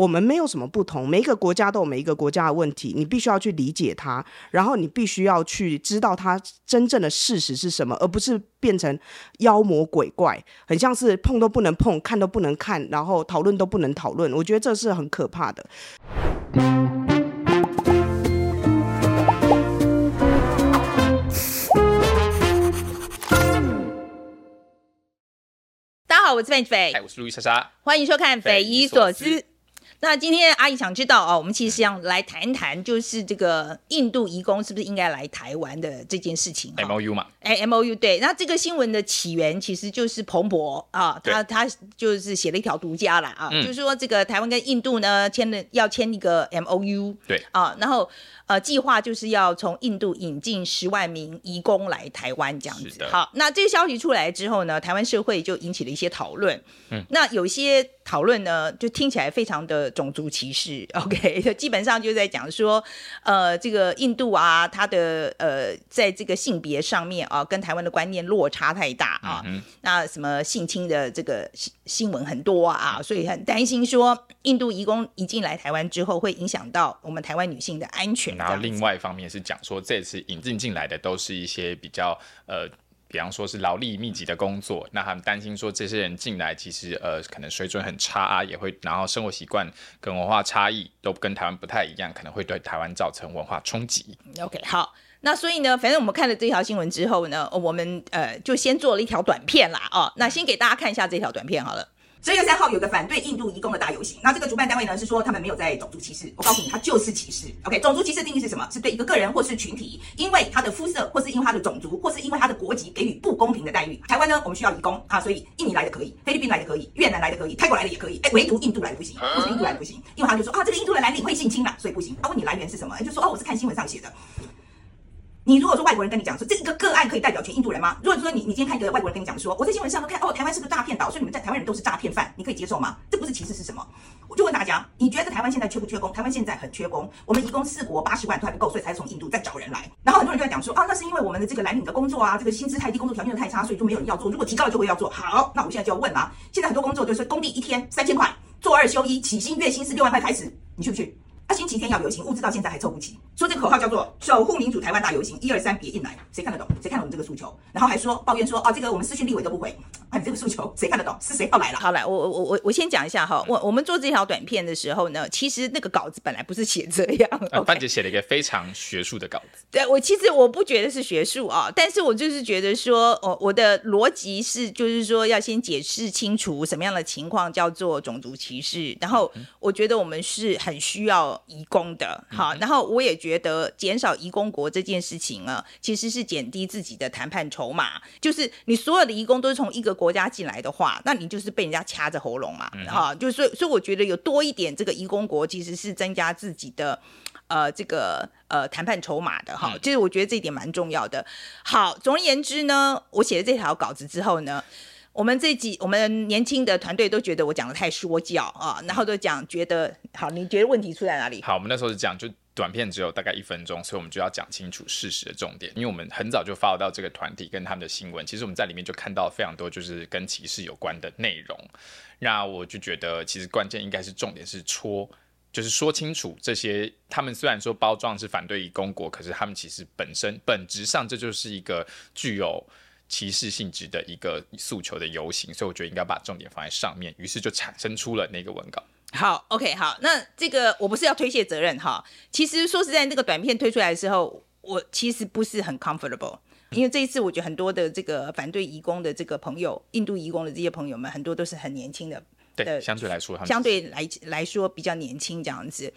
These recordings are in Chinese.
我们没有什么不同，每一个国家都有每一个国家的问题，你必须要去理解它，然后你必须要去知道它真正的事实是什么，而不是变成妖魔鬼怪，很像是碰都不能碰，看都不能看，然后讨论都不能讨论。我觉得这是很可怕的。大家好，我是范斐，我是路易莎莎，欢迎收看《匪夷所思》。那今天阿姨想知道啊，我们其实想来谈谈，就是这个印度移工是不是应该来台湾的这件事情。M O U 嘛，哎，M O U 对。那这个新闻的起源其实就是彭博啊，他他就是写了一条独家了啊，就是说这个台湾跟印度呢签了要签一个 M O U，对啊，然后。呃，计划就是要从印度引进十万名移工来台湾这样子。好，那这个消息出来之后呢，台湾社会就引起了一些讨论。嗯，那有些讨论呢，就听起来非常的种族歧视。OK，基本上就在讲说，呃，这个印度啊，它的呃，在这个性别上面啊，跟台湾的观念落差太大啊。嗯，那什么性侵的这个新新闻很多啊，所以很担心说，印度移工一进来台湾之后，会影响到我们台湾女性的安全。然后另外一方面是讲说，这次引进进来的都是一些比较呃，比方说是劳力密集的工作，那他们担心说这些人进来其实呃可能水准很差啊，也会然后生活习惯跟文化差异都跟台湾不太一样，可能会对台湾造成文化冲击。OK，好，那所以呢，反正我们看了这条新闻之后呢，我们呃就先做了一条短片啦，哦，那先给大家看一下这条短片好了。十月三号有个反对印度移工的大游行，那这个主办单位呢是说他们没有在种族歧视，我告诉你，他就是歧视。OK，种族歧视的定义是什么？是对一个个人或是群体，因为他的肤色，或是因为他的种族，或是因为他的国籍给予不公平的待遇。台湾呢，我们需要移工啊，所以印尼来的可以，菲律宾来的可以，越南来的可以，泰国来的也可以，哎，唯独印度来的不行，为什么印度来的不行？因为他就说啊，这个印度人来领会性侵嘛，所以不行。他问你来源是什么？就说哦，我是看新闻上写的。你如果说外国人跟你讲说这一个个案可以代表全印度人吗？如果说你你今天看一个外国人跟你讲说，我在新闻上都看哦，台湾是个诈骗岛，所以你们在台湾人都是诈骗犯，你可以接受吗？这不是歧视是什么？我就问大家，你觉得台湾现在缺不缺工？台湾现在很缺工，我们移工四国八十万都还不够，所以才从印度再找人来。然后很多人就在讲说啊，那是因为我们的这个蓝领的工作啊，这个薪资太低，工作条件又太差，所以就没有人要做。如果提高了就会要做。好，那我现在就要问了，现在很多工作就是工地一天三千块，做二休一，起薪月薪是六万块开始，你去不去？他、啊、星期天要游行，物资到现在还凑不齐。说这个口号叫做“守护民主台湾大游行”，一二三，别硬来，谁看得懂？谁看懂我们这个诉求？然后还说抱怨说哦，这个我们私讯立委都不回。啊，你这个诉求谁看得懂？是谁要来了？好来，我我我我我先讲一下哈。我我们做这条短片的时候呢，其实那个稿子本来不是写这样。啊，范姐写了一个非常学术的稿子。对，我其实我不觉得是学术啊，但是我就是觉得说，哦，我的逻辑是就是说要先解释清楚什么样的情况叫做种族歧视，然后我觉得我们是很需要移工的。好，然后我也觉得减少移工国这件事情呢，其实是减低自己的谈判筹码。就是你所有的移工都是从一个国家进来的话，那你就是被人家掐着喉咙嘛。哈、嗯，就是所以，所以我觉得有多一点这个移工国，其实是增加自己的呃这个呃谈判筹码的哈。就是我觉得这一点蛮重要的。好，总而言之呢，我写了这条稿子之后呢。我们这几我们年轻的团队都觉得我讲的太说教啊，然后都讲觉得好，你觉得问题出在哪里？好，我们那时候是讲就短片只有大概一分钟，所以我们就要讲清楚事实的重点。因为我们很早就 follow 到这个团体跟他们的新闻，其实我们在里面就看到非常多就是跟歧视有关的内容。那我就觉得其实关键应该是重点是戳，就是说清楚这些。他们虽然说包装是反对移工国，可是他们其实本身本质上这就是一个具有。歧视性质的一个诉求的游行，所以我觉得应该把重点放在上面，于是就产生出了那个文稿。好，OK，好，那这个我不是要推卸责任哈，其实说实在，那个短片推出来的时候，我其实不是很 comfortable，因为这一次我觉得很多的这个反对移工的这个朋友，印度移工的这些朋友们，很多都是很年轻的，对，相对来说，相对来来说比较年轻这样子。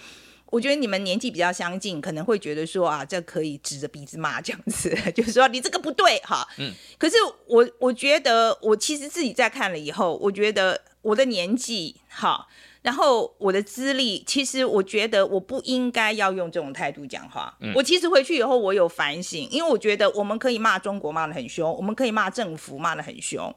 我觉得你们年纪比较相近，可能会觉得说啊，这可以指着鼻子骂这样子，就是说你这个不对哈。嗯。可是我我觉得，我其实自己在看了以后，我觉得我的年纪哈，然后我的资历，其实我觉得我不应该要用这种态度讲话。嗯。我其实回去以后，我有反省，因为我觉得我们可以骂中国骂的很凶，我们可以骂政府骂的很凶。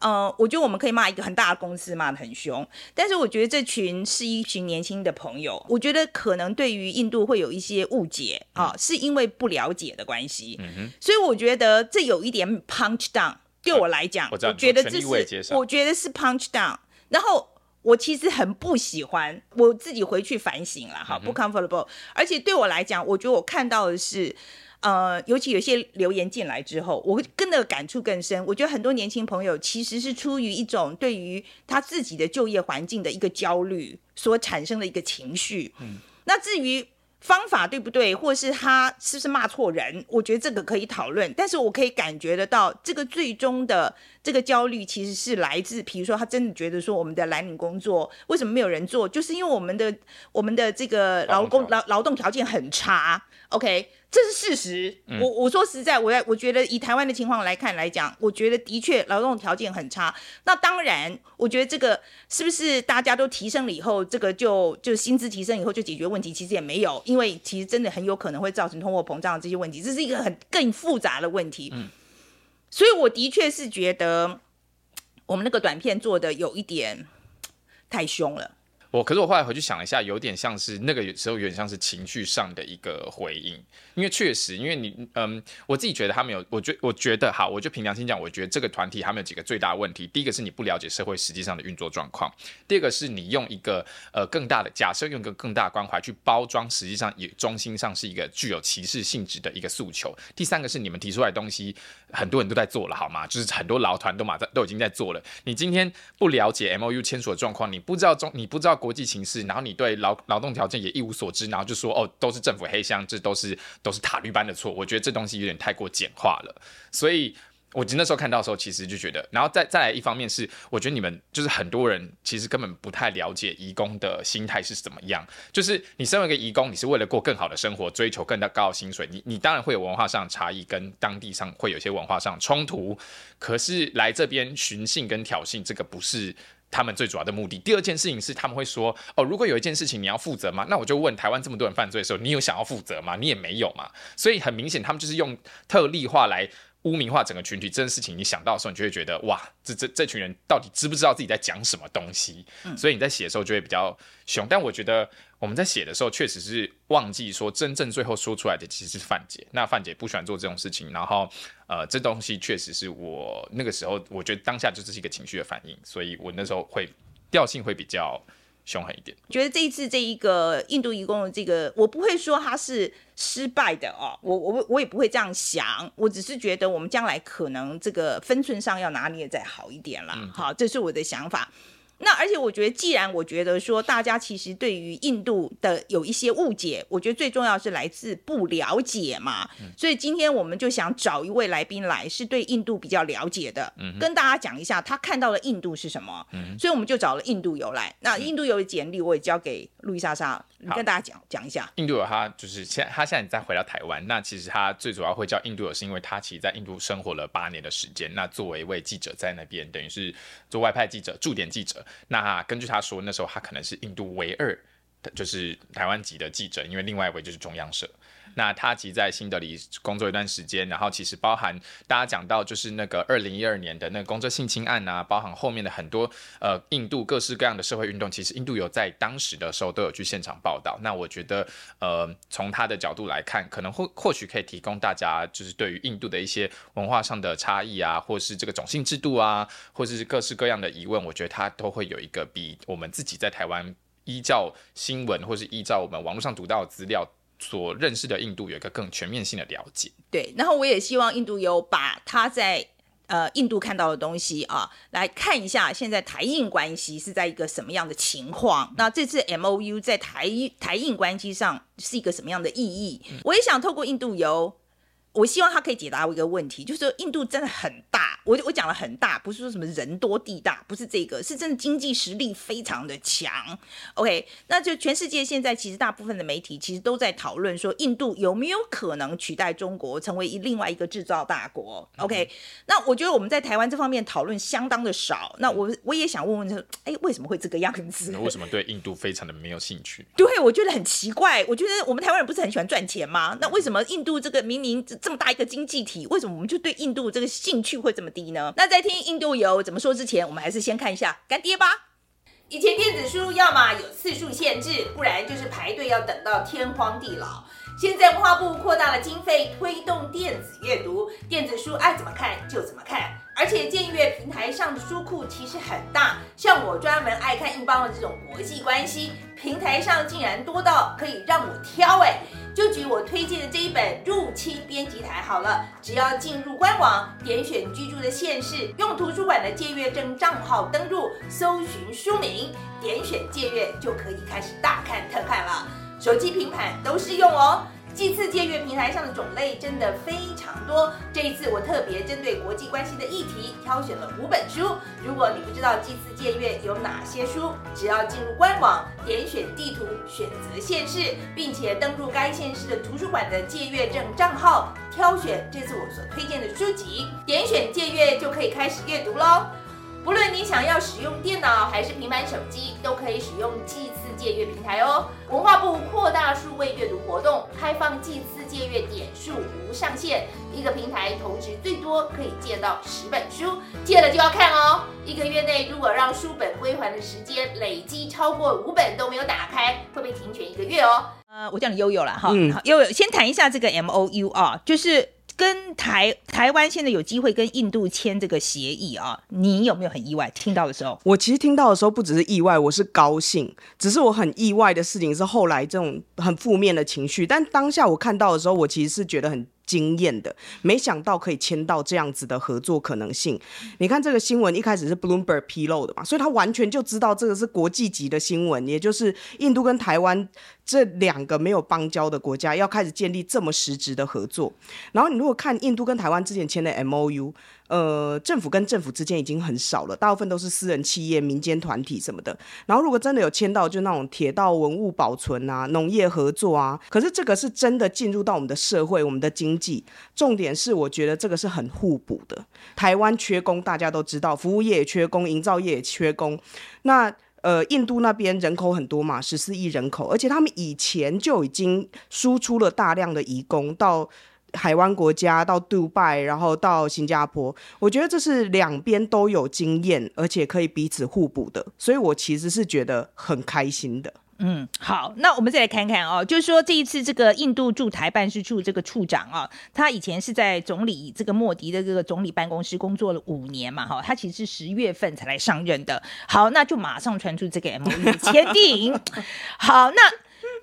呃，我觉得我们可以骂一个很大的公司骂得很凶，但是我觉得这群是一群年轻的朋友，我觉得可能对于印度会有一些误解啊，是因为不了解的关系，嗯，所以我觉得这有一点 punch down，对我来讲，啊，我，我觉得这是我觉得是 punch down，然后我其实很不喜欢，我自己回去反省了哈，不 comfortable，而且对我来讲，我觉得我看到的是。呃，尤其有些留言进来之后，我会跟那个感触更深。我觉得很多年轻朋友其实是出于一种对于他自己的就业环境的一个焦虑所产生的一个情绪。嗯，那至于方法对不对，或是他是不是骂错人，我觉得这个可以讨论。但是我可以感觉得到，这个最终的这个焦虑其实是来自，比如说他真的觉得说我们的蓝领工作为什么没有人做，就是因为我们的我们的这个劳工劳劳动条件很差。OK。这是事实，嗯、我我说实在，我我觉得以台湾的情况来看来讲，我觉得的确劳动条件很差。那当然，我觉得这个是不是大家都提升了以后，这个就就薪资提升以后就解决问题？其实也没有，因为其实真的很有可能会造成通货膨胀这些问题，这是一个很更复杂的问题。嗯，所以我的确是觉得我们那个短片做的有一点太凶了。我可是我后来回去想一下，有点像是那个时候有点像是情绪上的一个回应，因为确实，因为你嗯，我自己觉得他们有，我觉我觉得好，我就凭良心讲，我觉得这个团体他们有几个最大的问题，第一个是你不了解社会实际上的运作状况，第二个是你用一个呃更大的假设，用一个更大关怀去包装，实际上也中心上是一个具有歧视性质的一个诉求，第三个是你们提出来的东西很多人都在做了好吗？就是很多劳团都马在都已经在做了，你今天不了解 MOU 签署的状况，你不知道中你不知道。国际形势，然后你对劳劳动条件也一无所知，然后就说哦，都是政府黑箱，这都是都是塔利班的错。我觉得这东西有点太过简化了，所以我那时候看到的时候，其实就觉得，然后再再来一方面是，我觉得你们就是很多人其实根本不太了解移工的心态是怎么样。就是你身为一个移工，你是为了过更好的生活，追求更加高的薪水，你你当然会有文化上的差异，跟当地上会有些文化上的冲突。可是来这边寻衅跟挑衅，这个不是。他们最主要的目的。第二件事情是，他们会说：“哦，如果有一件事情你要负责吗？”那我就问：台湾这么多人犯罪的时候，你有想要负责吗？你也没有嘛。所以很明显，他们就是用特例化来污名化整个群体。这件事情你想到的时候，你就会觉得：哇，这这这群人到底知不知道自己在讲什么东西？嗯。所以你在写的时候就会比较凶。但我觉得。我们在写的时候，确实是忘记说，真正最后说出来的其实是范姐。那范姐不喜欢做这种事情，然后，呃，这东西确实是我那个时候，我觉得当下就这是一个情绪的反应，所以我那时候会调性会比较凶狠一点。觉得这一次这一个印度移工的这个，我不会说他是失败的哦，我我我也不会这样想，我只是觉得我们将来可能这个分寸上要拿捏再好一点啦。好，这是我的想法。那而且我觉得，既然我觉得说大家其实对于印度的有一些误解，我觉得最重要是来自不了解嘛。嗯、所以今天我们就想找一位来宾来，是对印度比较了解的，嗯、跟大家讲一下他看到的印度是什么。嗯、所以我们就找了印度游来。那印度游的简历我也交给路易莎莎，你跟大家讲讲一下。印度游他就是现他现在再回到台湾，那其实他最主要会叫印度游，是因为他其实在印度生活了八年的时间。那作为一位记者在那边，等于是做外派记者、驻点记者。那根据他说，那时候他可能是印度唯二的，就是台湾籍的记者，因为另外一位就是中央社。那他其实在新德里工作一段时间，然后其实包含大家讲到就是那个二零一二年的那个工作性侵案啊，包含后面的很多呃印度各式各样的社会运动，其实印度有在当时的时候都有去现场报道。那我觉得呃从他的角度来看，可能或或许可以提供大家就是对于印度的一些文化上的差异啊，或是这个种姓制度啊，或是各式各样的疑问，我觉得他都会有一个比我们自己在台湾依照新闻或是依照我们网络上读到的资料。所认识的印度有一个更全面性的了解。对，然后我也希望印度有把他在呃印度看到的东西啊，来看一下现在台印关系是在一个什么样的情况。那这次 MOU 在台台印关系上是一个什么样的意义？嗯、我也想透过印度游，我希望他可以解答我一个问题，就是说印度真的很大。我我讲了很大，不是说什么人多地大，不是这个，是真的经济实力非常的强。OK，那就全世界现在其实大部分的媒体其实都在讨论说，印度有没有可能取代中国成为一另外一个制造大国？OK，那我觉得我们在台湾这方面讨论相当的少。那我我也想问问说，哎，为什么会这个样子？为什么对印度非常的没有兴趣？对，我觉得很奇怪。我觉得我们台湾人不是很喜欢赚钱吗？那为什么印度这个明明这么大一个经济体，为什么我们就对印度这个兴趣会这么低呢？那在听印度游怎么说之前，我们还是先看一下干爹吧。以前电子书要么有次数限制，不然就是排队要等到天荒地老。现在文化部扩大了经费，推动电子阅读，电子书爱怎么看就怎么看。而且建阅平台上的书库其实很大，像我专门爱看印邦的这种国际关系，平台上竟然多到可以让我挑哎！就举我推荐的这一本《入侵编辑台》好了，只要进入官网，点选居住的县市，用图书馆的借阅证账号登录，搜寻书名，点选借阅就可以开始大看特看了，手机、平板都适用哦。祭次借阅平台上的种类真的非常多，这一次我特别针对国际关系的议题挑选了五本书。如果你不知道祭次借阅有哪些书，只要进入官网，点选地图，选择县市，并且登入该县市的图书馆的借阅证账号，挑选这次我所推荐的书籍，点选借阅就可以开始阅读喽。不论你想要使用电脑还是平板手机，都可以使用济次借阅平台哦。文化部扩大数位阅读活动，开放济次借阅点数无上限，一个平台投掷最多可以借到十本书，借了就要看哦。一个月内如果让书。本归还的时间累积超过五本都没有打开，会被停权一个月哦。呃，我叫你悠悠了哈，嗯，悠悠先谈一下这个 MOU 啊，就是。跟台台湾现在有机会跟印度签这个协议啊，你有没有很意外？听到的时候，我其实听到的时候不只是意外，我是高兴。只是我很意外的事情是后来这种很负面的情绪，但当下我看到的时候，我其实是觉得很。经验的，没想到可以签到这样子的合作可能性。你看这个新闻一开始是 Bloomberg 披露的嘛，所以他完全就知道这个是国际级的新闻，也就是印度跟台湾这两个没有邦交的国家要开始建立这么实质的合作。然后你如果看印度跟台湾之前签的 MOU。呃，政府跟政府之间已经很少了，大部分都是私人企业、民间团体什么的。然后如果真的有签到，就那种铁道文物保存啊、农业合作啊。可是这个是真的进入到我们的社会、我们的经济。重点是，我觉得这个是很互补的。台湾缺工，大家都知道，服务业也缺工，营造业也缺工。那呃，印度那边人口很多嘛，十四亿人口，而且他们以前就已经输出了大量的移工到。海湾国家到杜拜，然后到新加坡，我觉得这是两边都有经验，而且可以彼此互补的，所以我其实是觉得很开心的。嗯，好，那我们再来看看哦，就是说这一次这个印度驻台办事处这个处长啊，他以前是在总理这个莫迪的这个总理办公室工作了五年嘛，哈，他其实是十月份才来上任的。好，那就马上传出这个 MOU 签订。好，那。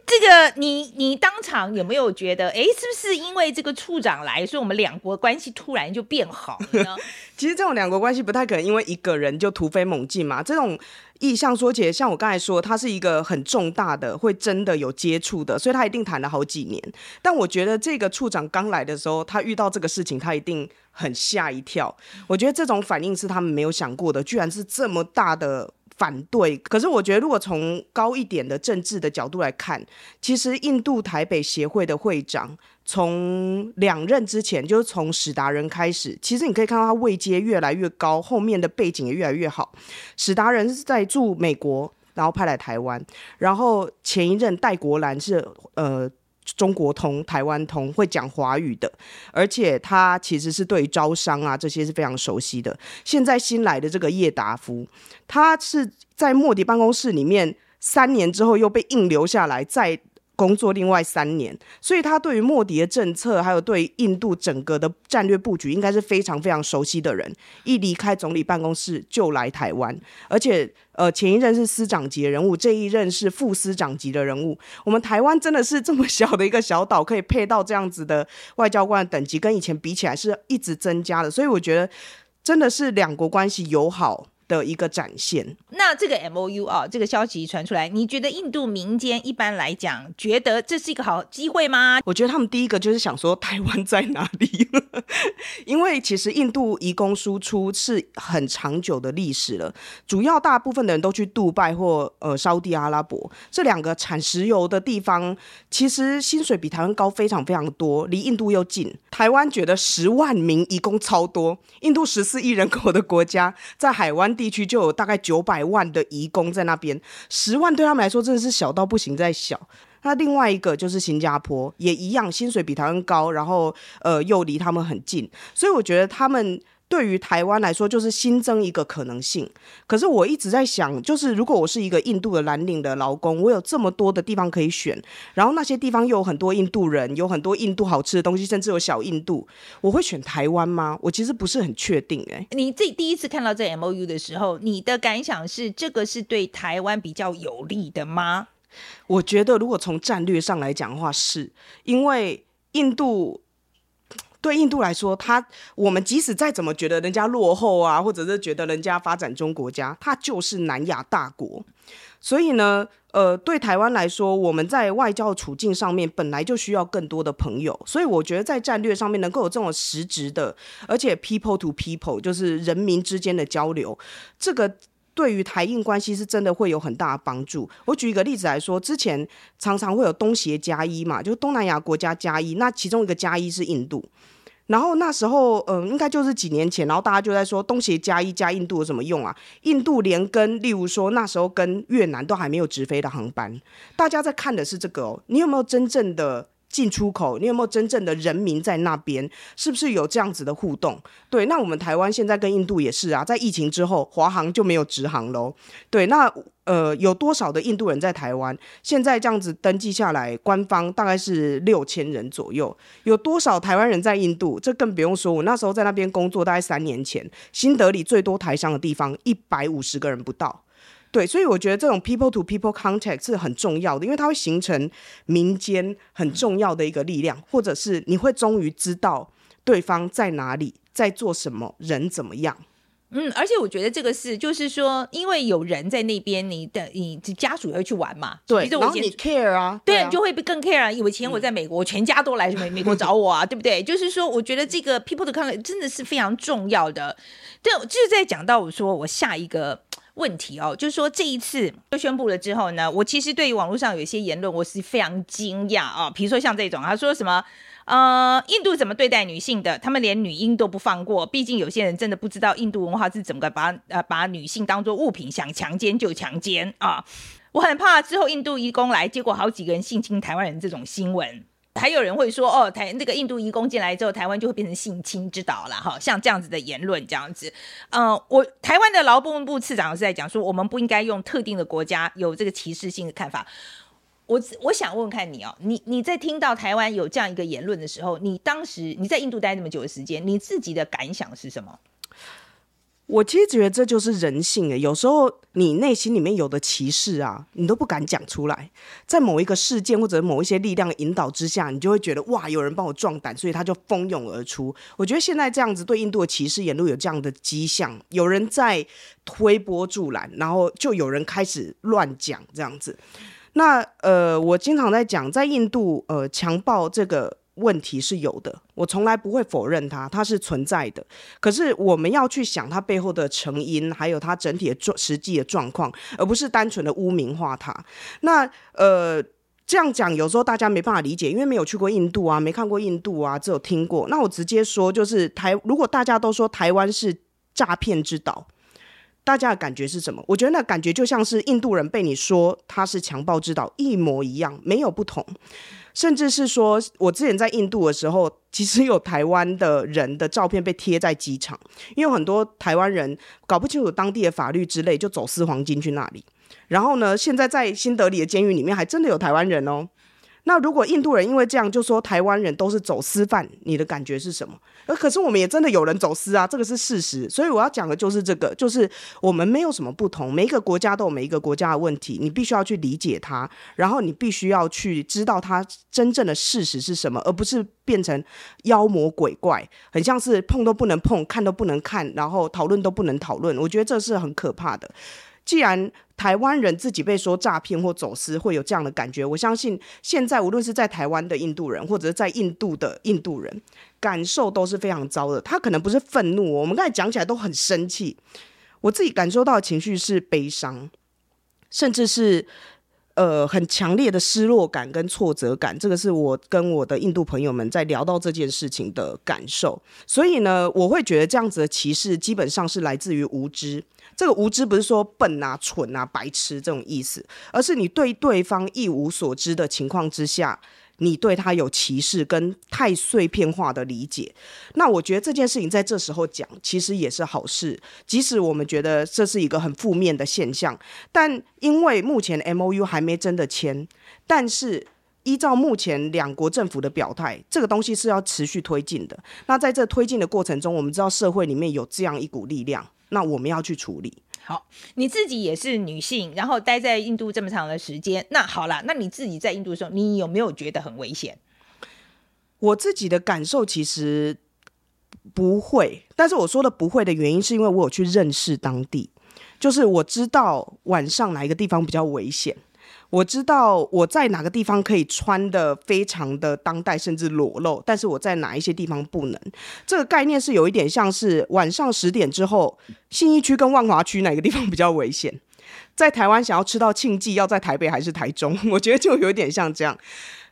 这个你你当场有没有觉得，哎，是不是因为这个处长来，所以我们两国关系突然就变好了呢？其实这种两国关系不太可能因为一个人就突飞猛进嘛。这种意向说起来，像我刚才说，他是一个很重大的，会真的有接触的，所以他一定谈了好几年。但我觉得这个处长刚来的时候，他遇到这个事情，他一定很吓一跳。我觉得这种反应是他们没有想过的，居然是这么大的。反对，可是我觉得，如果从高一点的政治的角度来看，其实印度台北协会的会长从两任之前，就是从史达人开始，其实你可以看到他位阶越来越高，后面的背景也越来越好。史达人是在驻美国，然后派来台湾，然后前一任戴国兰是呃。中国通、台湾通会讲华语的，而且他其实是对于招商啊这些是非常熟悉的。现在新来的这个叶达夫，他是在莫迪办公室里面三年之后又被硬留下来，在。工作另外三年，所以他对于莫迪的政策，还有对印度整个的战略布局，应该是非常非常熟悉的人。一离开总理办公室就来台湾，而且呃前一任是司长级的人物，这一任是副司长级的人物。我们台湾真的是这么小的一个小岛，可以配到这样子的外交官等级，跟以前比起来是一直增加的。所以我觉得真的是两国关系友好。的一个展现。那这个 MOU 啊，这个消息传出来，你觉得印度民间一般来讲觉得这是一个好机会吗？我觉得他们第一个就是想说台湾在哪里，因为其实印度移工输出是很长久的历史了，主要大部分的人都去杜拜或呃沙地阿拉伯这两个产石油的地方，其实薪水比台湾高非常非常多，离印度又近。台湾觉得十万名移工超多，印度十四亿人口的国家，在海湾地区就有大概九百万的移工在那边，十万对他们来说真的是小到不行，再小。那另外一个就是新加坡，也一样，薪水比台湾高，然后呃又离他们很近，所以我觉得他们。对于台湾来说，就是新增一个可能性。可是我一直在想，就是如果我是一个印度的蓝领的劳工，我有这么多的地方可以选，然后那些地方又有很多印度人，有很多印度好吃的东西，甚至有小印度，我会选台湾吗？我其实不是很确定。哎，你自己第一次看到这 MOU 的时候，你的感想是这个是对台湾比较有利的吗？我觉得，如果从战略上来讲的话，是因为印度。对印度来说，他我们即使再怎么觉得人家落后啊，或者是觉得人家发展中国家，他就是南亚大国。所以呢，呃，对台湾来说，我们在外交处境上面本来就需要更多的朋友。所以我觉得在战略上面能够有这种实质的，而且 people to people 就是人民之间的交流，这个对于台印关系是真的会有很大的帮助。我举一个例子来说，之前常常会有东协加一嘛，就是东南亚国家加一，那其中一个加一是印度。然后那时候，嗯，应该就是几年前，然后大家就在说东协加一加印度有什么用啊？印度连跟，例如说那时候跟越南都还没有直飞的航班，大家在看的是这个哦。你有没有真正的？进出口，你有没有真正的人民在那边？是不是有这样子的互动？对，那我们台湾现在跟印度也是啊，在疫情之后，华航就没有直航喽。对，那呃，有多少的印度人在台湾？现在这样子登记下来，官方大概是六千人左右。有多少台湾人在印度？这更不用说，我那时候在那边工作，大概三年前，新德里最多台商的地方，一百五十个人不到。对，所以我觉得这种 people to people contact 是很重要的，因为它会形成民间很重要的一个力量，或者是你会终于知道对方在哪里，在做什么，人怎么样。嗯，而且我觉得这个是，就是说，因为有人在那边，你的你家属也会去玩嘛。对，然后你 care 啊，对，你就会更 care 啊。以前我在美国，嗯、全家都来美美国找我啊，对不对？就是说，我觉得这个 people to contact 真的是非常重要的。对，就是在讲到我说我下一个。问题哦，就是说这一次就宣布了之后呢，我其实对于网络上有一些言论，我是非常惊讶啊。比如说像这种，他说什么呃，印度怎么对待女性的？他们连女婴都不放过。毕竟有些人真的不知道印度文化是怎么个把呃把女性当做物品，想强奸就强奸啊。我很怕之后印度移工来，结果好几个人性侵台湾人这种新闻。还有人会说哦，台那个印度移工进来之后，台湾就会变成性侵之岛了哈，像这样子的言论这样子，嗯、我台湾的劳动部次长是在讲说，我们不应该用特定的国家有这个歧视性的看法。我我想问问看你哦，你你在听到台湾有这样一个言论的时候，你当时你在印度待那么久的时间，你自己的感想是什么？我其实觉得这就是人性诶，有时候你内心里面有的歧视啊，你都不敢讲出来，在某一个事件或者某一些力量引导之下，你就会觉得哇，有人帮我壮胆，所以他就蜂拥而出。我觉得现在这样子对印度的歧视言论有这样的迹象，有人在推波助澜，然后就有人开始乱讲这样子。那呃，我经常在讲，在印度呃强暴这个。问题是有的，我从来不会否认它，它是存在的。可是我们要去想它背后的成因，还有它整体的状实际的状况，而不是单纯的污名化它。那呃，这样讲有时候大家没办法理解，因为没有去过印度啊，没看过印度啊，只有听过。那我直接说，就是台，如果大家都说台湾是诈骗之岛，大家的感觉是什么？我觉得那感觉就像是印度人被你说他是强暴之岛一模一样，没有不同。甚至是说，我之前在印度的时候，其实有台湾的人的照片被贴在机场，因为很多台湾人搞不清楚当地的法律之类，就走私黄金去那里。然后呢，现在在新德里的监狱里面，还真的有台湾人哦。那如果印度人因为这样就说台湾人都是走私犯，你的感觉是什么？而可是我们也真的有人走私啊，这个是事实。所以我要讲的就是这个，就是我们没有什么不同，每一个国家都有每一个国家的问题，你必须要去理解它，然后你必须要去知道它真正的事实是什么，而不是变成妖魔鬼怪，很像是碰都不能碰，看都不能看，然后讨论都不能讨论。我觉得这是很可怕的。既然台湾人自己被说诈骗或走私会有这样的感觉，我相信现在无论是在台湾的印度人，或者是在印度的印度人，感受都是非常糟的。他可能不是愤怒，我们刚才讲起来都很生气，我自己感受到的情绪是悲伤，甚至是呃很强烈的失落感跟挫折感。这个是我跟我的印度朋友们在聊到这件事情的感受。所以呢，我会觉得这样子的歧视基本上是来自于无知。这个无知不是说笨啊、蠢啊、白痴这种意思，而是你对对方一无所知的情况之下，你对他有歧视跟太碎片化的理解。那我觉得这件事情在这时候讲，其实也是好事。即使我们觉得这是一个很负面的现象，但因为目前 MOU 还没真的签，但是依照目前两国政府的表态，这个东西是要持续推进的。那在这推进的过程中，我们知道社会里面有这样一股力量。那我们要去处理。好，你自己也是女性，然后待在印度这么长的时间，那好了，那你自己在印度的时候，你有没有觉得很危险？我自己的感受其实不会，但是我说的不会的原因，是因为我有去认识当地，就是我知道晚上哪一个地方比较危险。我知道我在哪个地方可以穿的非常的当代，甚至裸露，但是我在哪一些地方不能。这个概念是有一点像是晚上十点之后，信义区跟万华区哪个地方比较危险？在台湾想要吃到庆记，要在台北还是台中？我觉得就有点像这样。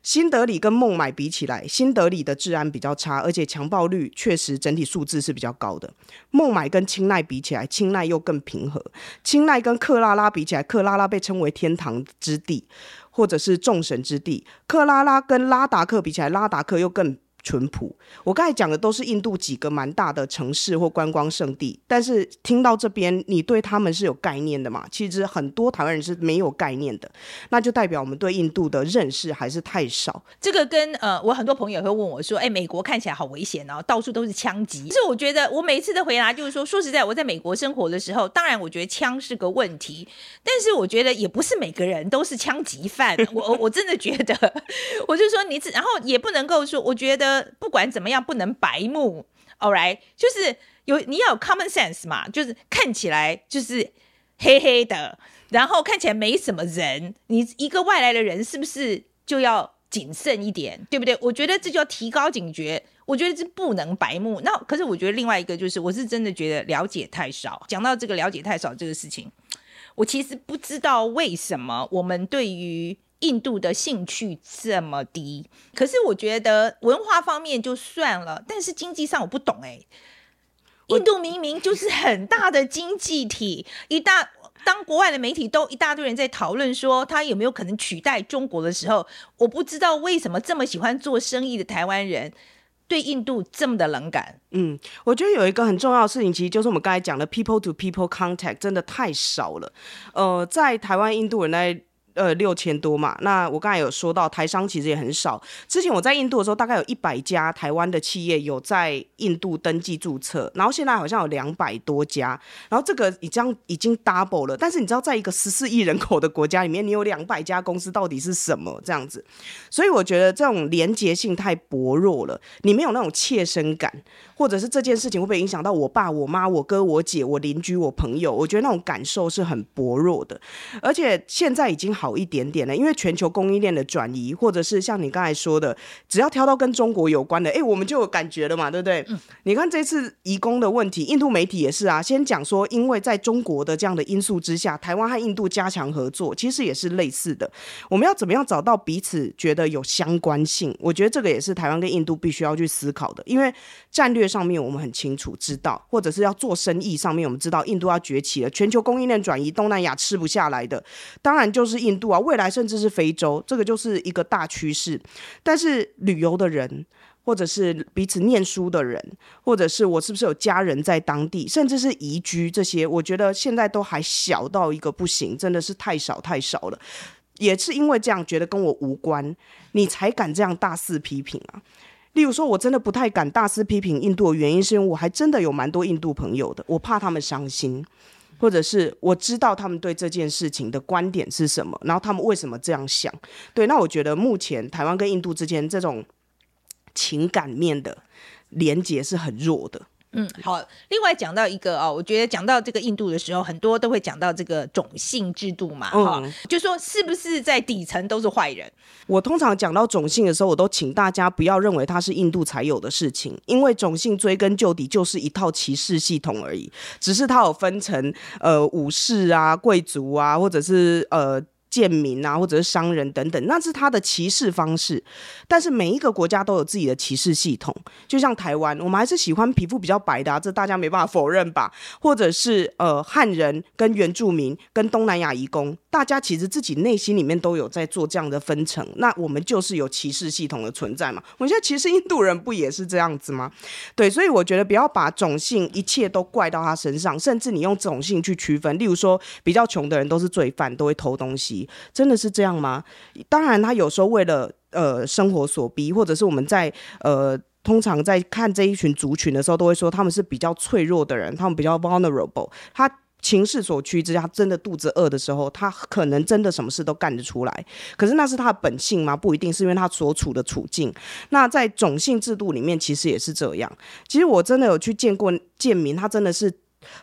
新德里跟孟买比起来，新德里的治安比较差，而且强暴率确实整体数字是比较高的。孟买跟清奈比起来，清奈又更平和。清奈跟克拉拉比起来，克拉拉被称为天堂之地，或者是众神之地。克拉拉跟拉达克比起来，拉达克又更淳朴。我刚才讲的都是印度几个蛮大的城市或观光胜地，但是听到这边，你对他们是有概念的嘛？其实很多台湾人是没有概念的，那就代表我们对印度的认识还是太少。这个跟呃，我很多朋友会问我说：“哎，美国看起来好危险哦，到处都是枪击。”其实我觉得我每一次的回答就是说，说实在，我在美国生活的时候，当然我觉得枪是个问题，但是我觉得也不是每个人都是枪击犯。我我真的觉得，我就说你只，然后也不能够说，我觉得。不管怎么样，不能白目，all right，就是有你要有 common sense 嘛，就是看起来就是黑黑的，然后看起来没什么人，你一个外来的人是不是就要谨慎一点，对不对？我觉得这就要提高警觉，我觉得是不能白目。那可是我觉得另外一个就是，我是真的觉得了解太少。讲到这个了解太少这个事情，我其实不知道为什么我们对于。印度的兴趣这么低，可是我觉得文化方面就算了，但是经济上我不懂哎、欸。印度明明就是很大的经济体，一大当国外的媒体都一大堆人在讨论说他有没有可能取代中国的时候，我不知道为什么这么喜欢做生意的台湾人对印度这么的冷感。嗯，我觉得有一个很重要的事情，其实就是我们刚才讲的 people to people contact 真的太少了。呃，在台湾印度人在。呃，六千多嘛。那我刚才有说到，台商其实也很少。之前我在印度的时候，大概有一百家台湾的企业有在印度登记注册，然后现在好像有两百多家。然后这个已经已经 double 了。但是你知道，在一个十四亿人口的国家里面，你有两百家公司，到底是什么这样子？所以我觉得这种连结性太薄弱了，你没有那种切身感，或者是这件事情会不会影响到我爸、我妈、我哥、我姐、我邻居、我朋友？我觉得那种感受是很薄弱的。而且现在已经好。一点点了，因为全球供应链的转移，或者是像你刚才说的，只要挑到跟中国有关的，哎，我们就有感觉了嘛，对不对？嗯、你看这次移工的问题，印度媒体也是啊，先讲说，因为在中国的这样的因素之下，台湾和印度加强合作，其实也是类似的。我们要怎么样找到彼此觉得有相关性？我觉得这个也是台湾跟印度必须要去思考的，因为战略上面我们很清楚知道，或者是要做生意上面我们知道，印度要崛起了，全球供应链转移，东南亚吃不下来的，当然就是印。度啊，未来甚至是非洲，这个就是一个大趋势。但是旅游的人，或者是彼此念书的人，或者是我是不是有家人在当地，甚至是移居这些，我觉得现在都还小到一个不行，真的是太少太少了。也是因为这样觉得跟我无关，你才敢这样大肆批评啊。例如说，我真的不太敢大肆批评印度的原因，是因为我还真的有蛮多印度朋友的，我怕他们伤心，或者是我知道他们对这件事情的观点是什么，然后他们为什么这样想。对，那我觉得目前台湾跟印度之间这种情感面的连接是很弱的。嗯，好。另外讲到一个哦，我觉得讲到这个印度的时候，很多都会讲到这个种姓制度嘛，哈、嗯，就说是不是在底层都是坏人？我通常讲到种姓的时候，我都请大家不要认为它是印度才有的事情，因为种姓追根究底就是一套歧视系统而已，只是它有分成呃武士啊、贵族啊，或者是呃。贱民啊，或者是商人等等，那是他的歧视方式。但是每一个国家都有自己的歧视系统，就像台湾，我们还是喜欢皮肤比较白的啊，这大家没办法否认吧？或者是呃汉人跟原住民跟东南亚移工，大家其实自己内心里面都有在做这样的分层。那我们就是有歧视系统的存在嘛？我觉得其实印度人不也是这样子吗？对，所以我觉得不要把种姓一切都怪到他身上，甚至你用种姓去区分，例如说比较穷的人都是罪犯，都会偷东西。真的是这样吗？当然，他有时候为了呃生活所逼，或者是我们在呃通常在看这一群族群的时候，都会说他们是比较脆弱的人，他们比较 vulnerable。他情势所趋之下，真的肚子饿的时候，他可能真的什么事都干得出来。可是那是他的本性吗？不一定，是因为他所处的处境。那在种姓制度里面，其实也是这样。其实我真的有去见过贱民，他真的是。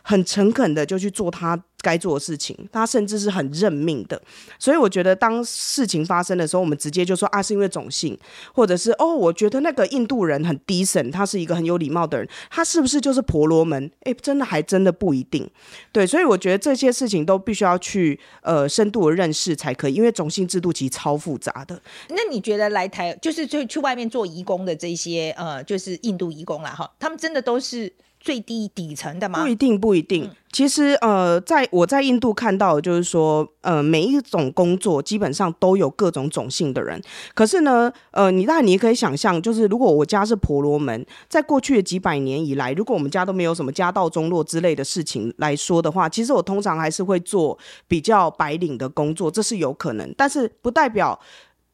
很诚恳的就去做他该做的事情，他甚至是很认命的。所以我觉得，当事情发生的时候，我们直接就说啊，是因为种姓，或者是哦，我觉得那个印度人很 decent，他是一个很有礼貌的人，他是不是就是婆罗门？哎，真的还真的不一定。对，所以我觉得这些事情都必须要去呃深度的认识才可以，因为种姓制度其实超复杂的。那你觉得来台就是就去外面做义工的这些呃，就是印度义工啦哈，他们真的都是？最低底层的吗？不一定，不一定。嗯、其实，呃，在我在印度看到的就是说，呃，每一种工作基本上都有各种种姓的人。可是呢，呃，你当然你也可以想象，就是如果我家是婆罗门，在过去的几百年以来，如果我们家都没有什么家道中落之类的事情来说的话，其实我通常还是会做比较白领的工作，这是有可能，但是不代表。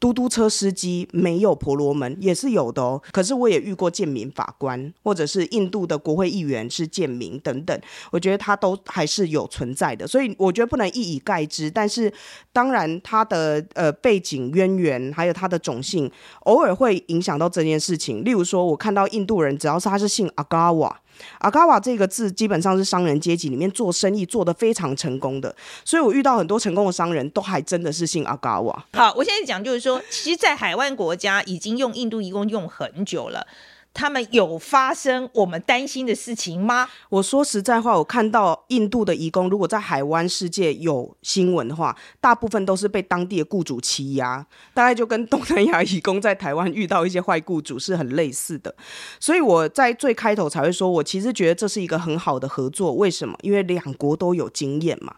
嘟嘟车司机没有婆罗门也是有的哦，可是我也遇过贱民法官，或者是印度的国会议员是贱民等等，我觉得他都还是有存在的，所以我觉得不能一以概之。但是当然他的呃背景渊源还有他的种姓，偶尔会影响到这件事情。例如说，我看到印度人，只要是他是姓阿嘎瓦。阿嘎瓦这个字基本上是商人阶级里面做生意做得非常成功的，所以我遇到很多成功的商人都还真的是姓阿嘎瓦。好，我现在讲就是说，其实，在海湾国家已经用印度义工用很久了。他们有发生我们担心的事情吗？我说实在话，我看到印度的移工，如果在海湾世界有新闻的话，大部分都是被当地的雇主欺压，大概就跟东南亚移工在台湾遇到一些坏雇主是很类似的。所以我在最开头才会说，我其实觉得这是一个很好的合作。为什么？因为两国都有经验嘛。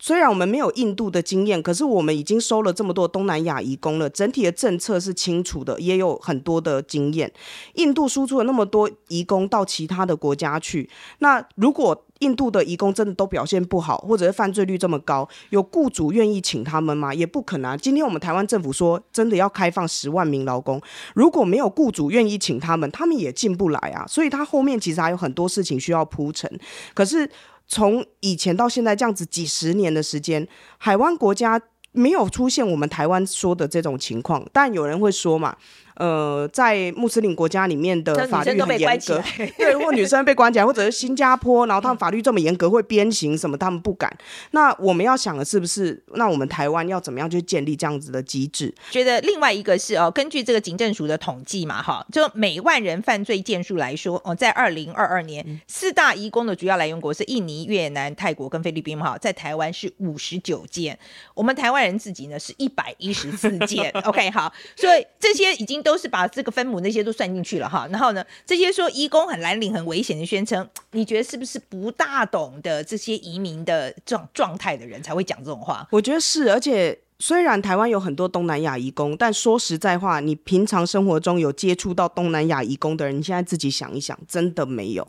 虽然我们没有印度的经验，可是我们已经收了这么多东南亚移工了，整体的政策是清楚的，也有很多的经验。印度输出了那么多移工到其他的国家去，那如果印度的移工真的都表现不好，或者是犯罪率这么高，有雇主愿意请他们吗？也不可能。今天我们台湾政府说真的要开放十万名劳工，如果没有雇主愿意请他们，他们也进不来啊。所以他后面其实还有很多事情需要铺陈，可是。从以前到现在这样子几十年的时间，海湾国家没有出现我们台湾说的这种情况，但有人会说嘛。呃，在穆斯林国家里面的法律很严格，对，如果女生被关起来，或者是新加坡，然后他们法律这么严格，会鞭刑什么，他们不敢。那我们要想的是不是，那我们台湾要怎么样去建立这样子的机制？觉得另外一个是哦，根据这个警政署的统计嘛，哈，就每万人犯罪件数来说，哦，在二零二二年，嗯、四大移工的主要来源国是印尼、越南、泰国跟菲律宾嘛，哈，在台湾是五十九件，我们台湾人自己呢是一百一十四件。OK，好，所以这些已经。都是把这个分母那些都算进去了哈，然后呢，这些说移工很蓝领、很危险的宣称，你觉得是不是不大懂的这些移民的状状态的人才会讲这种话？我觉得是，而且虽然台湾有很多东南亚移工，但说实在话，你平常生活中有接触到东南亚移工的人，你现在自己想一想，真的没有，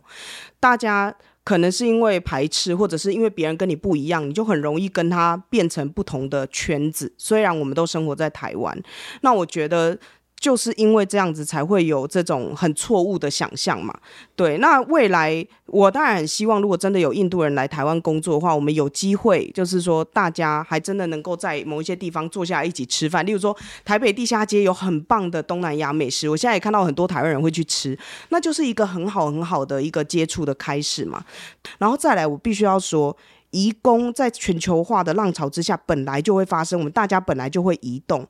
大家。可能是因为排斥，或者是因为别人跟你不一样，你就很容易跟他变成不同的圈子。虽然我们都生活在台湾，那我觉得。就是因为这样子才会有这种很错误的想象嘛，对。那未来我当然很希望，如果真的有印度人来台湾工作的话，我们有机会，就是说大家还真的能够在某一些地方坐下来一起吃饭。例如说，台北地下街有很棒的东南亚美食，我现在也看到很多台湾人会去吃，那就是一个很好很好的一个接触的开始嘛。然后再来，我必须要说，移工在全球化的浪潮之下本来就会发生，我们大家本来就会移动。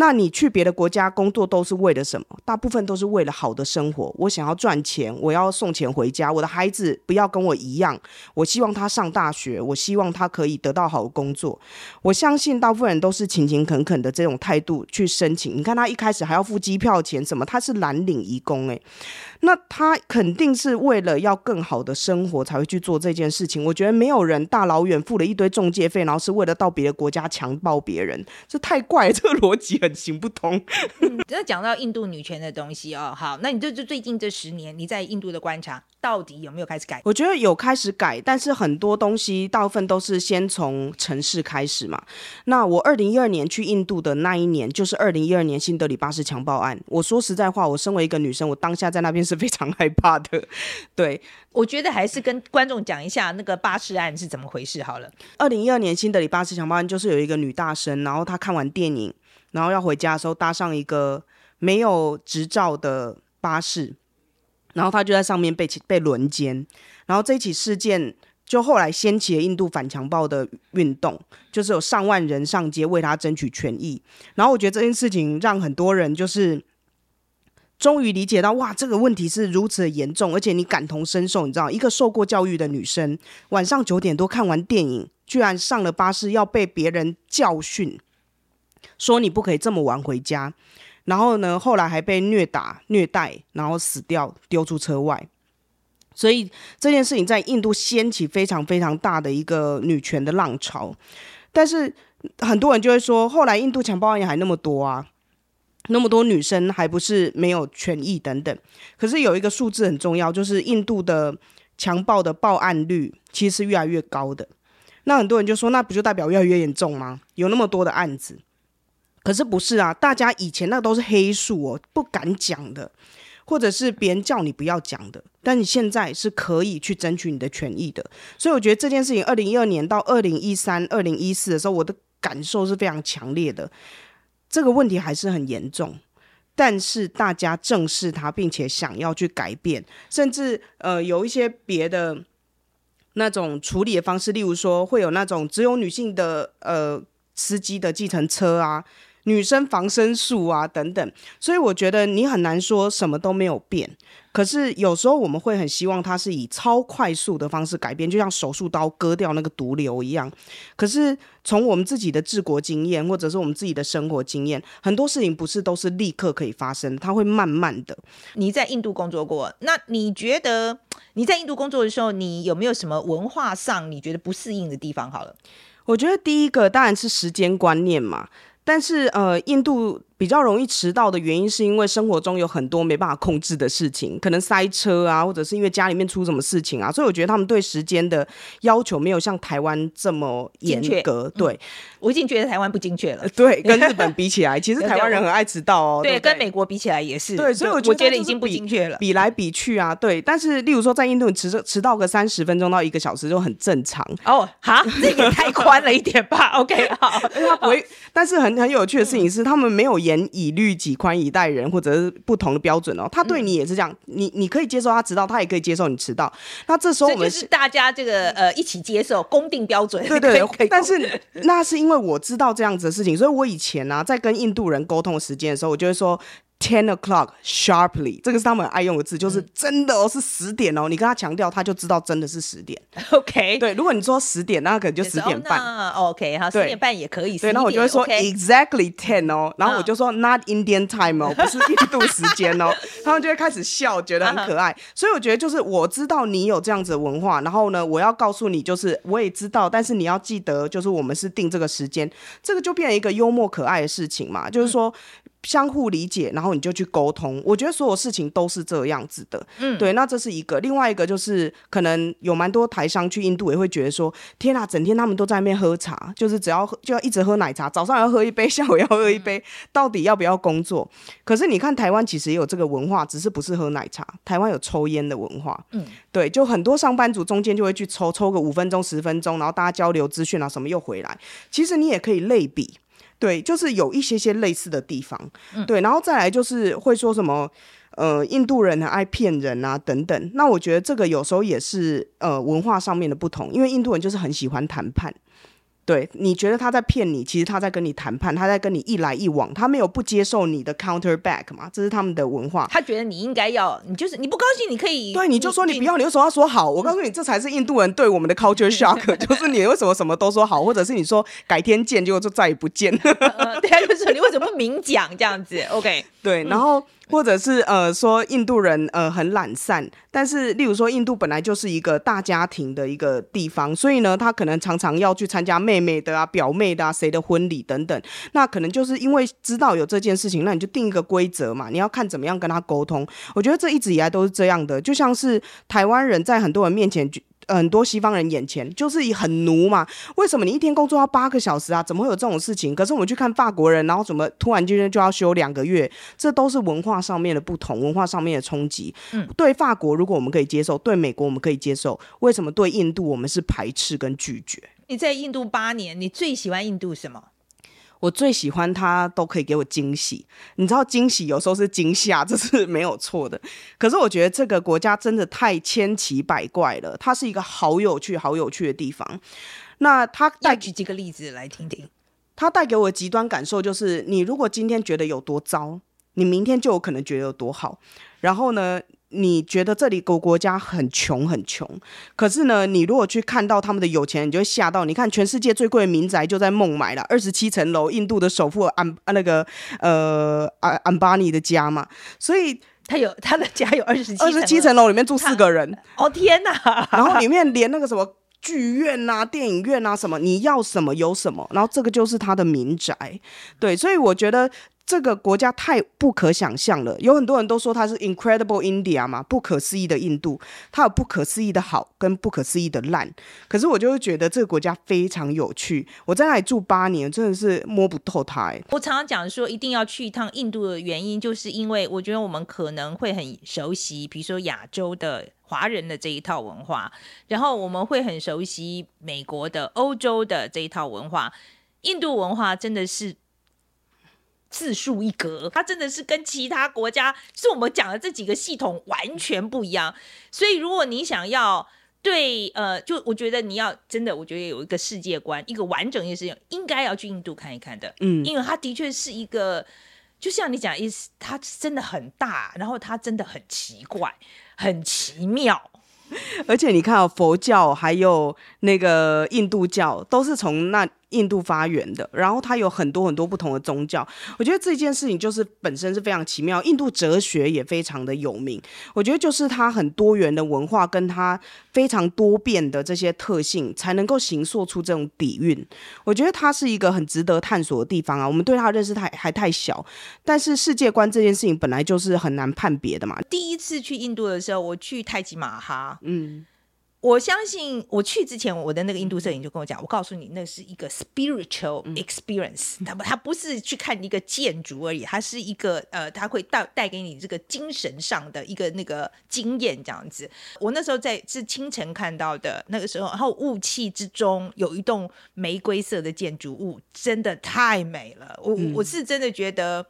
那你去别的国家工作都是为了什么？大部分都是为了好的生活。我想要赚钱，我要送钱回家，我的孩子不要跟我一样。我希望他上大学，我希望他可以得到好的工作。我相信大部分人都是勤勤恳恳的这种态度去申请。你看他一开始还要付机票钱什么，他是蓝领移工诶。那他肯定是为了要更好的生活才会去做这件事情。我觉得没有人大老远付了一堆中介费，然后是为了到别的国家强暴别人，这太怪，这个逻辑很。行不通。那讲到印度女权的东西哦，好，那你这就最近这十年你在印度的观察，到底有没有开始改？我觉得有开始改，但是很多东西大部分都是先从城市开始嘛。那我二零一二年去印度的那一年，就是二零一二年新德里巴士强暴案。我说实在话，我身为一个女生，我当下在那边是非常害怕的。对，我觉得还是跟观众讲一下那个巴士案是怎么回事好了。二零一二年新德里巴士强暴案就是有一个女大生，然后她看完电影。然后要回家的时候，搭上一个没有执照的巴士，然后他就在上面被被轮奸。然后这起事件就后来掀起了印度反强暴的运动，就是有上万人上街为他争取权益。然后我觉得这件事情让很多人就是终于理解到，哇，这个问题是如此的严重，而且你感同身受。你知道，一个受过教育的女生，晚上九点多看完电影，居然上了巴士要被别人教训。说你不可以这么晚回家，然后呢，后来还被虐打、虐待，然后死掉，丢出车外。所以这件事情在印度掀起非常非常大的一个女权的浪潮。但是很多人就会说，后来印度强暴案也还那么多啊，那么多女生还不是没有权益等等。可是有一个数字很重要，就是印度的强暴的报案率其实是越来越高的。那很多人就说，那不就代表越来越严重吗？有那么多的案子。可是不是啊，大家以前那都是黑数哦，不敢讲的，或者是别人叫你不要讲的，但你现在是可以去争取你的权益的。所以我觉得这件事情，二零一二年到二零一三、二零一四的时候，我的感受是非常强烈的。这个问题还是很严重，但是大家正视它，并且想要去改变，甚至呃有一些别的那种处理的方式，例如说会有那种只有女性的呃司机的计程车啊。女生防身术啊，等等，所以我觉得你很难说什么都没有变。可是有时候我们会很希望它是以超快速的方式改变，就像手术刀割掉那个毒瘤一样。可是从我们自己的治国经验，或者是我们自己的生活经验，很多事情不是都是立刻可以发生，它会慢慢的。你在印度工作过，那你觉得你在印度工作的时候，你有没有什么文化上你觉得不适应的地方？好了，我觉得第一个当然是时间观念嘛。但是，呃，印度比较容易迟到的原因，是因为生活中有很多没办法控制的事情，可能塞车啊，或者是因为家里面出什么事情啊，所以我觉得他们对时间的要求没有像台湾这么严格。对、嗯，我已经觉得台湾不精确了。对，跟日本比起来，其实台湾人很爱迟到哦。对，对，对，跟美国比起来也是。对，所以我觉得，已经不精确了。比来比去啊，对。但是，例如说在印度，迟迟到个三十分钟到一个小时就很正常。哦，哈，这也太宽了一点吧？OK，好。他不会，但是很很有趣的事情是，他们没有严以律己。宽以待人，或者是不同的标准哦。他对你也是这样，嗯、你你可以接受他迟到，他也可以接受你迟到。那这时候我们是大家这个呃一起接受公定标准。对对对。但是那是因为我知道这样子的事情，所以我以前呢、啊、在跟印度人沟通的时间的时候，我就会说。Ten o'clock sharply，这个是他们爱用的字，就是真的哦，是十点哦。你跟他强调，他就知道真的是十点。OK，对，如果你说十点，那可能就十点半。OK，好，十点半也可以。对，然后我就会说 exactly ten 哦，然后我就说 not Indian time 哦，不是印度时间哦。他们就会开始笑，觉得很可爱。所以我觉得就是我知道你有这样子的文化，然后呢，我要告诉你，就是我也知道，但是你要记得，就是我们是定这个时间，这个就变成一个幽默可爱的事情嘛。就是说。相互理解，然后你就去沟通。我觉得所有事情都是这样子的，嗯，对。那这是一个，另外一个就是可能有蛮多台商去印度也会觉得说，天啊，整天他们都在那边喝茶，就是只要就要一直喝奶茶，早上要喝一杯，下午要喝一杯，到底要不要工作？可是你看台湾其实也有这个文化，只是不是喝奶茶，台湾有抽烟的文化，嗯，对，就很多上班族中间就会去抽，抽个五分钟、十分钟，然后大家交流资讯啊什么又回来。其实你也可以类比。对，就是有一些些类似的地方，嗯、对，然后再来就是会说什么，呃，印度人很爱骗人啊，等等。那我觉得这个有时候也是呃文化上面的不同，因为印度人就是很喜欢谈判。对，你觉得他在骗你，其实他在跟你谈判，他在跟你一来一往，他没有不接受你的 counter back 嘛，这是他们的文化。他觉得你应该要，你就是你不高兴，你可以，对，你就说你不要，你为什么要说好？我告诉你，这才是印度人对我们的 culture shock，就是你为什么什么都说好，或者是你说改天见，结果就再也不见。呃、对啊，就是你为什么不明讲这样子？OK，对，然后。或者是呃说印度人呃很懒散，但是例如说印度本来就是一个大家庭的一个地方，所以呢他可能常常要去参加妹妹的啊、表妹的啊、谁的婚礼等等，那可能就是因为知道有这件事情，那你就定一个规则嘛，你要看怎么样跟他沟通。我觉得这一直以来都是这样的，就像是台湾人在很多人面前。很多西方人眼前就是很奴嘛，为什么你一天工作要八个小时啊？怎么会有这种事情？可是我们去看法国人，然后怎么突然之间就要休两个月？这都是文化上面的不同，文化上面的冲击。嗯，对法国如果我们可以接受，对美国我们可以接受，为什么对印度我们是排斥跟拒绝？你在印度八年，你最喜欢印度什么？我最喜欢他都可以给我惊喜，你知道惊喜有时候是惊吓，这是 没有错的。可是我觉得这个国家真的太千奇百怪了，它是一个好有趣、好有趣的地方。那他带举几个例子来听听。他带给我的极端感受就是，你如果今天觉得有多糟，你明天就有可能觉得有多好。然后呢，你觉得这里国国家很穷很穷，可是呢，你如果去看到他们的有钱人，你就会吓到。你看，全世界最贵的民宅就在孟买了，二十七层楼，印度的首富安那个呃安安巴尼的家嘛，所以他有他的家有二十七二十七层楼里面住四个人。哦天哪！然后里面连那个什么剧院啊、电影院啊什么，你要什么有什么。然后这个就是他的民宅，对，所以我觉得。这个国家太不可想象了，有很多人都说它是 incredible India 嘛，不可思议的印度，它有不可思议的好跟不可思议的烂。可是我就会觉得这个国家非常有趣。我在那里住八年，真的是摸不透它。哎，我常常讲说一定要去一趟印度的原因，就是因为我觉得我们可能会很熟悉，比如说亚洲的华人的这一套文化，然后我们会很熟悉美国的、欧洲的这一套文化，印度文化真的是。自树一格，它真的是跟其他国家，是我们讲的这几个系统完全不一样。所以，如果你想要对呃，就我觉得你要真的，我觉得有一个世界观，一个完整的世界，应该要去印度看一看的。嗯，因为它的确是一个，就像你讲意思，它真的很大，然后它真的很奇怪，很奇妙。而且你看哦，佛教还有那个印度教，都是从那。印度发源的，然后它有很多很多不同的宗教。我觉得这件事情就是本身是非常奇妙。印度哲学也非常的有名。我觉得就是它很多元的文化，跟它非常多变的这些特性，才能够形塑出这种底蕴。我觉得它是一个很值得探索的地方啊。我们对它认识太还太小，但是世界观这件事情本来就是很难判别的嘛。第一次去印度的时候，我去泰姬玛哈，嗯。我相信我去之前，我的那个印度摄影就跟我讲，我告诉你，那是一个 spiritual experience，它不，它不是去看一个建筑而已，它是一个呃，它会带带给你这个精神上的一个那个经验这样子。我那时候在是清晨看到的，那个时候，然后雾气之中有一栋玫瑰色的建筑物，真的太美了。我我是真的觉得。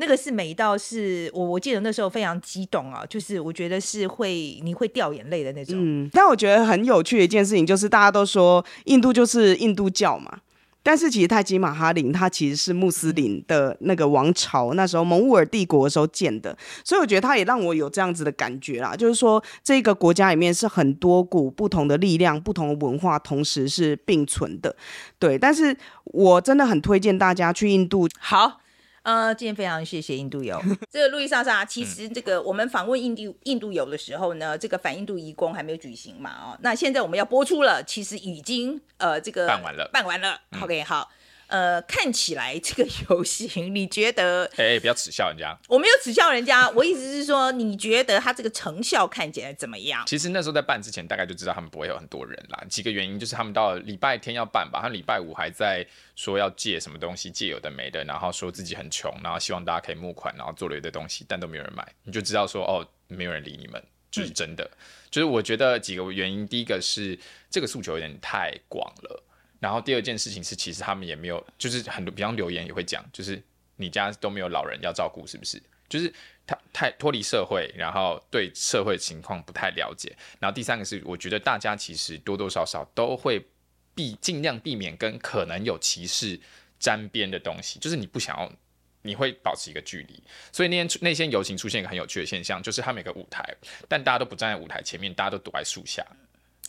那个是美到是我我记得那时候非常激动啊，就是我觉得是会你会掉眼泪的那种。嗯，但我觉得很有趣的一件事情就是大家都说印度就是印度教嘛，但是其实泰姬玛哈林它其实是穆斯林的那个王朝，那时候蒙兀尔帝国的时候建的，所以我觉得它也让我有这样子的感觉啦，就是说这个国家里面是很多股不同的力量、不同的文化同时是并存的。对，但是我真的很推荐大家去印度。好。呃，今天非常谢谢印度游。这个路易莎莎，其实这个我们访问印度印度游的时候呢，这个反印度移工还没有举行嘛，哦，那现在我们要播出了，其实已经呃这个办完了，办完了。OK，好，呃，看起来这个游行，你觉得？哎、欸，不要耻笑人家。我没有耻笑人家，我意思是说，你觉得他这个成效看起来怎么样？其实那时候在办之前，大概就知道他们不会有很多人啦。几个原因就是他们到礼拜天要办吧，他礼拜五还在说要借什么东西，借有的没的，然后说自己很穷，然后希望大家可以募款，然后做了一堆东西，但都没有人买，你就知道说哦，没有人理你们，就是真的。嗯、就是我觉得几个原因，第一个是这个诉求有点太广了。然后第二件事情是，其实他们也没有，就是很多，比方留言也会讲，就是你家都没有老人要照顾，是不是？就是他太脱离社会，然后对社会情况不太了解。然后第三个是，我觉得大家其实多多少少都会避尽量避免跟可能有歧视沾边的东西，就是你不想要，你会保持一个距离。所以那天那天游行出现一个很有趣的现象，就是他们有个舞台，但大家都不站在舞台前面，大家都躲在树下。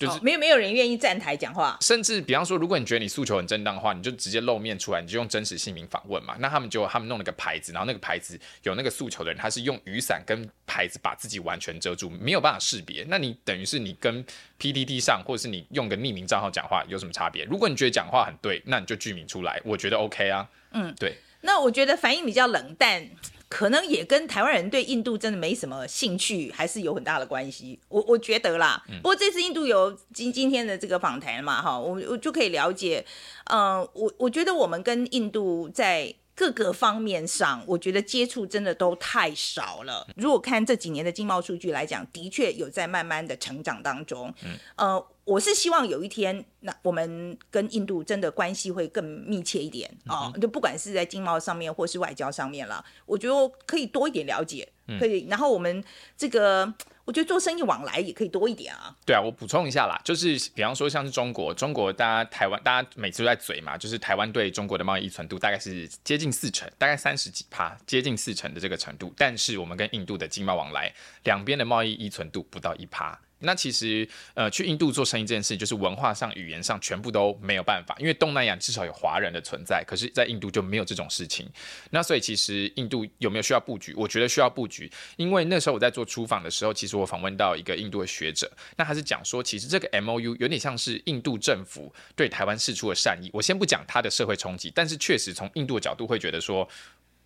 就是、哦、没有没有人愿意站台讲话，甚至比方说，如果你觉得你诉求很正当的话，你就直接露面出来，你就用真实姓名访问嘛。那他们就他们弄了个牌子，然后那个牌子有那个诉求的人，他是用雨伞跟牌子把自己完全遮住，没有办法识别。那你等于是你跟 PTT 上，或者是你用个匿名账号讲话有什么差别？如果你觉得讲话很对，那你就具名出来，我觉得 OK 啊。嗯，对。那我觉得反应比较冷淡。可能也跟台湾人对印度真的没什么兴趣，还是有很大的关系。我我觉得啦，不过这次印度有今今天的这个访谈嘛，哈，我我就可以了解，嗯、呃，我我觉得我们跟印度在各个方面上，我觉得接触真的都太少了。如果看这几年的经贸数据来讲，的确有在慢慢的成长当中，嗯，呃。我是希望有一天，那我们跟印度真的关系会更密切一点啊、嗯哦，就不管是在经贸上面或是外交上面了，我觉得可以多一点了解，可以。然后我们这个，我觉得做生意往来也可以多一点啊。对啊，我补充一下啦，就是比方说像是中国，中国大家台湾大家每次都在嘴嘛，就是台湾对中国的贸易依存度大概是接近四成，大概三十几趴，接近四成的这个程度。但是我们跟印度的经贸往来，两边的贸易依存度不到一趴。那其实，呃，去印度做生意这件事，就是文化上、语言上全部都没有办法，因为东南亚至少有华人的存在，可是，在印度就没有这种事情。那所以，其实印度有没有需要布局？我觉得需要布局，因为那时候我在做出访的时候，其实我访问到一个印度的学者，那他是讲说，其实这个 MOU 有点像是印度政府对台湾释出的善意。我先不讲他的社会冲击，但是确实从印度的角度会觉得说，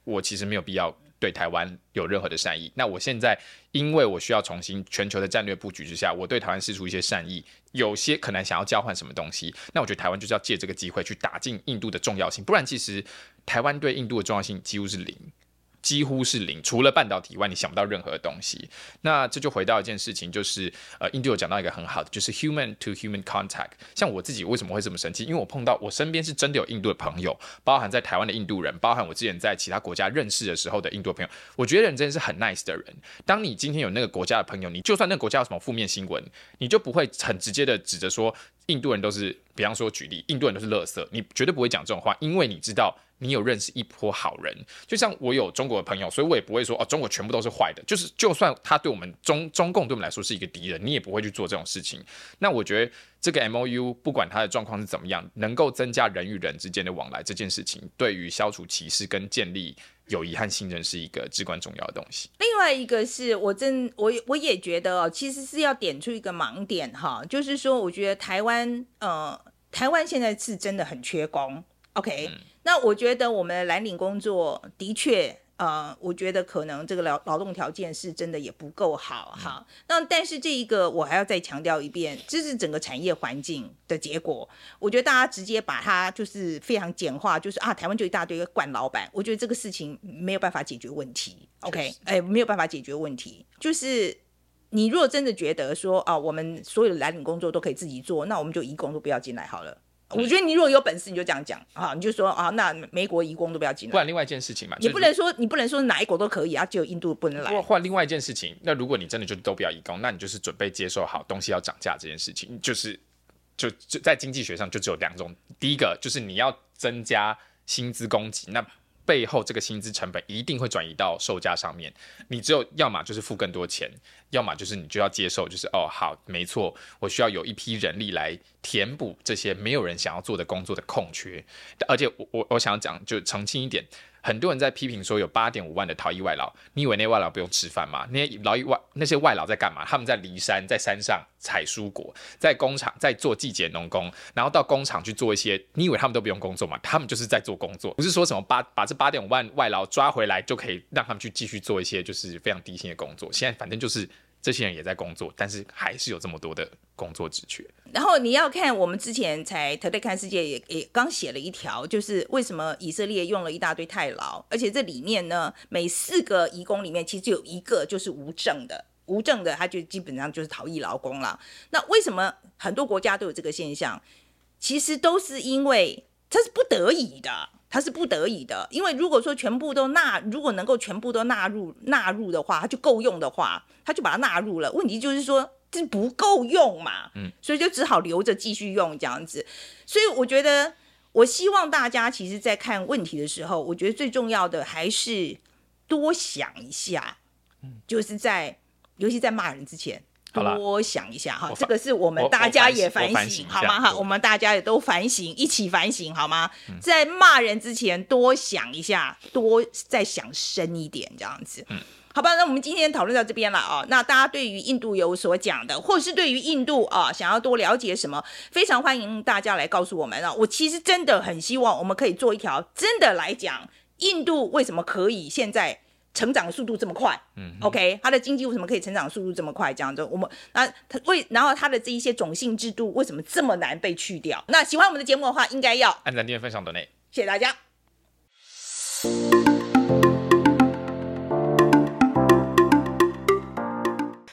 我其实没有必要。对台湾有任何的善意，那我现在因为我需要重新全球的战略布局之下，我对台湾释出一些善意，有些可能想要交换什么东西，那我觉得台湾就是要借这个机会去打进印度的重要性，不然其实台湾对印度的重要性几乎是零。几乎是零，除了半导体以外，你想不到任何东西。那这就回到一件事情，就是呃，印度有讲到一个很好的，就是 human to human contact。像我自己为什么会这么生气？因为我碰到我身边是真的有印度的朋友，包含在台湾的印度人，包含我之前在其他国家认识的时候的印度朋友。我觉得人真的是很 nice 的人。当你今天有那个国家的朋友，你就算那个国家有什么负面新闻，你就不会很直接的指着说印度人都是，比方说举例，印度人都是垃圾，你绝对不会讲这种话，因为你知道。你有认识一波好人，就像我有中国的朋友，所以我也不会说哦，中国全部都是坏的。就是就算他对我们中中共对我们来说是一个敌人，你也不会去做这种事情。那我觉得这个 MOU 不管它的状况是怎么样，能够增加人与人之间的往来这件事情，对于消除歧视跟建立友谊和信任是一个至关重要的东西。另外一个是我真我我也觉得哦，其实是要点出一个盲点哈，就是说我觉得台湾呃台湾现在是真的很缺工，OK。嗯那我觉得我们的蓝领工作的确，呃，我觉得可能这个劳劳动条件是真的也不够好哈。那但是这一个我还要再强调一遍，这是整个产业环境的结果。我觉得大家直接把它就是非常简化，就是啊，台湾就一大堆惯老板。我觉得这个事情没有办法解决问题。OK，哎，没有办法解决问题。就是你如果真的觉得说啊，我们所有的蓝领工作都可以自己做，那我们就移工都不要进来好了。我觉得你如果有本事，你就这样讲啊，你就说啊，那美国移工都不要进来。换另外一件事情嘛，你不能说你不能说哪一国都可以啊，只有印度不能来。换另外一件事情，那如果你真的就都不要移工，那你就是准备接受好东西要涨价这件事情，就是就就在经济学上就只有两种，第一个就是你要增加薪资供给，那。背后这个薪资成本一定会转移到售价上面，你只有要么就是付更多钱，要么就是你就要接受，就是哦好，没错，我需要有一批人力来填补这些没有人想要做的工作的空缺。而且我我我想讲就澄清一点，很多人在批评说有八点五万的逃逸外劳，你以为那些外劳不用吃饭吗？那些劳役外那些外劳在干嘛？他们在离山，在山上采蔬果，在工厂在做季节农工，然后到工厂去做一些，你以为他们都不用工作吗？他们就是在做工作，不是说什么八把这八点五万外劳抓回来就可以让他们去继续做一些就是非常低薪的工作。现在反正就是。这些人也在工作，但是还是有这么多的工作职缺。然后你要看，我们之前才 Today 看世界也也刚写了一条，就是为什么以色列用了一大堆太劳，而且这里面呢，每四个移工里面其实有一个就是无证的，无证的他就基本上就是逃逸劳工了。那为什么很多国家都有这个现象？其实都是因为这是不得已的。他是不得已的，因为如果说全部都纳，如果能够全部都纳入纳入的话，他就够用的话，他就把它纳入了。问题就是说这不够用嘛，嗯，所以就只好留着继续用这样子。所以我觉得，我希望大家其实，在看问题的时候，我觉得最重要的还是多想一下，嗯，就是在尤其在骂人之前。多想一下哈，这个是我们大家也反省，好吗？哈，我们大家也都反省，一起反省好吗？嗯、在骂人之前多想一下，多再想深一点，这样子。嗯，好吧，那我们今天讨论到这边了啊。那大家对于印度有所讲的，或是对于印度啊想要多了解什么，非常欢迎大家来告诉我们啊。我其实真的很希望我们可以做一条真的来讲，印度为什么可以现在。成长速度这么快，嗯，OK，他的经济为什么可以成长速度这么快？这样子我们那为，然后他的这一些种姓制度为什么这么难被去掉？那喜欢我们的节目的话，应该要按赞、订阅、分享。等内，谢谢大家。